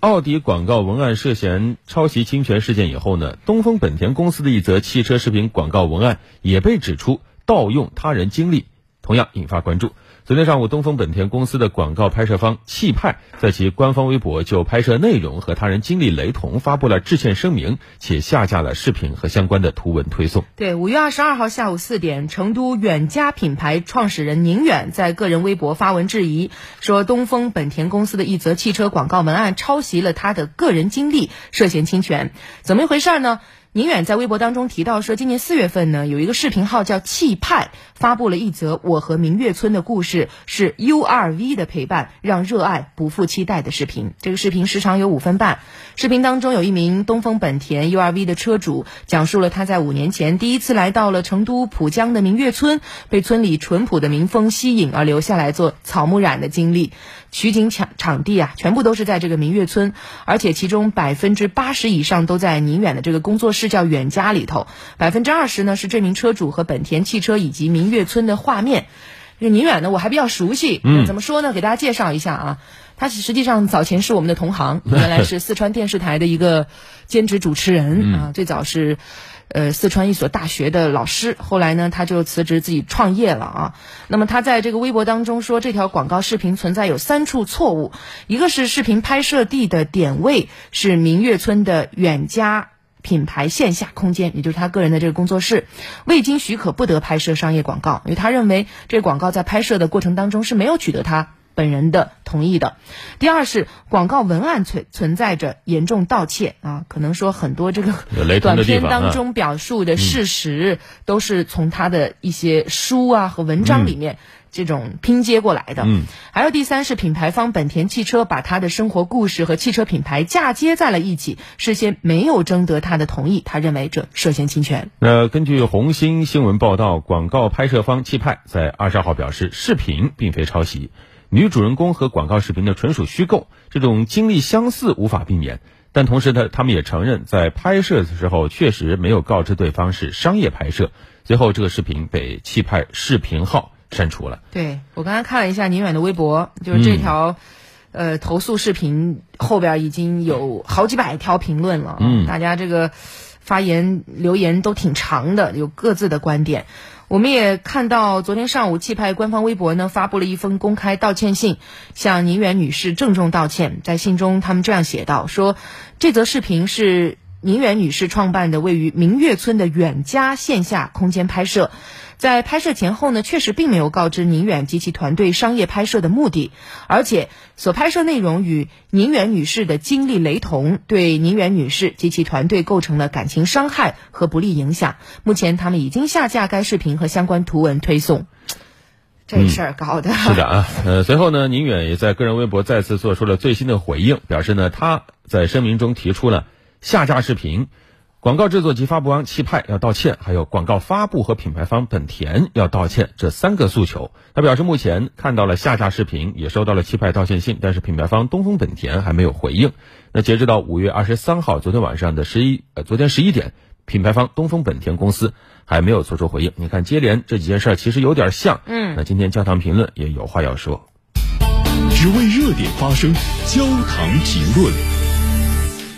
奥迪广告文案涉嫌抄袭侵权事件以后呢，东风本田公司的一则汽车视频广告文案也被指出盗用他人经历，同样引发关注。昨天上午，东风本田公司的广告拍摄方汽派在其官方微博就拍摄内容和他人经历雷同发布了致歉声明，且下架了视频和相关的图文推送。对，五月二十二号下午四点，成都远嘉品牌创始人宁远在个人微博发文质疑，说东风本田公司的一则汽车广告文案抄袭了他的个人经历，涉嫌侵权。怎么一回事呢？宁远在微博当中提到说，今年四月份呢，有一个视频号叫“气派”发布了一则我和明月村的故事，是 U R V 的陪伴让热爱不负期待的视频。这个视频时长有五分半，视频当中有一名东风本田 U R V 的车主讲述了他在五年前第一次来到了成都浦江的明月村，被村里淳朴的民风吸引而留下来做草木染的经历。取景场场地啊，全部都是在这个明月村，而且其中百分之八十以上都在宁远的这个工作室叫远家里头，百分之二十呢是这名车主和本田汽车以及明月村的画面。这个宁远呢，我还比较熟悉，嗯，怎么说呢？给大家介绍一下啊，他实际上早前是我们的同行，原来是四川电视台的一个兼职主持人啊，最早是。呃，四川一所大学的老师，后来呢，他就辞职自己创业了啊。那么他在这个微博当中说，这条广告视频存在有三处错误，一个是视频拍摄地的点位是明月村的远家品牌线下空间，也就是他个人的这个工作室，未经许可不得拍摄商业广告，因为他认为这广告在拍摄的过程当中是没有取得他。本人的同意的。第二是广告文案存存在着严重盗窃啊，可能说很多这个短片当中表述的事实都是从他的一些书啊和文章里面这种拼接过来的。嗯，还有第三是品牌方本田汽车把他的生活故事和汽车品牌嫁接在了一起，事先没有征得他的同意，他认为这涉嫌侵权。那根据红星新闻报道，广告拍摄方气派在二十号表示，视频并非抄袭。女主人公和广告视频的纯属虚构，这种经历相似无法避免。但同时呢，他们也承认在拍摄的时候确实没有告知对方是商业拍摄。最后，这个视频被气派视频号删除了。对我刚才看了一下宁远的微博，就是这条呃投诉视频后边已经有好几百条评论了。嗯，大家这个发言留言都挺长的，有各自的观点。我们也看到，昨天上午，气派官方微博呢发布了一封公开道歉信，向宁远女士郑重道歉。在信中，他们这样写道：说这则视频是宁远女士创办的位于明月村的远家线下空间拍摄。在拍摄前后呢，确实并没有告知宁远及其团队商业拍摄的目的，而且所拍摄内容与宁远女士的经历雷同，对宁远女士及其团队构成了感情伤害和不利影响。目前他们已经下架该视频和相关图文推送。这事儿搞的是的啊。呃，随后呢，宁远也在个人微博再次做出了最新的回应，表示呢，他在声明中提出了下架视频。广告制作及发布方气派要道歉，还有广告发布和品牌方本田要道歉，这三个诉求。他表示，目前看到了下架视频，也收到了气派道歉信，但是品牌方东风本田还没有回应。那截止到五月二十三号，昨天晚上的十一呃，昨天十一点，品牌方东风本田公司还没有做出回应。你看，接连这几件事儿其实有点像。嗯，那今天焦糖评论也有话要说，只为热点发声，焦糖评论。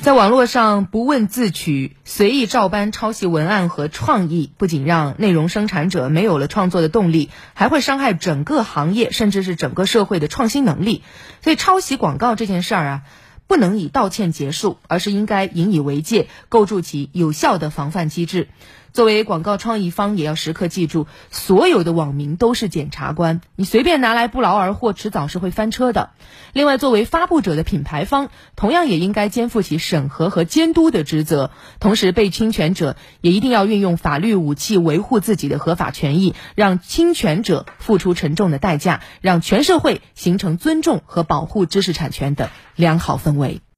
在网络上不问自取、随意照搬、抄袭文案和创意，不仅让内容生产者没有了创作的动力，还会伤害整个行业，甚至是整个社会的创新能力。所以，抄袭广告这件事儿啊，不能以道歉结束，而是应该引以为戒，构筑起有效的防范机制。作为广告创意方，也要时刻记住，所有的网民都是检察官，你随便拿来不劳而获，迟早是会翻车的。另外，作为发布者的品牌方，同样也应该肩负起审核和监督的职责。同时，被侵权者也一定要运用法律武器维护自己的合法权益，让侵权者付出沉重的代价，让全社会形成尊重和保护知识产权的良好氛围。Wait.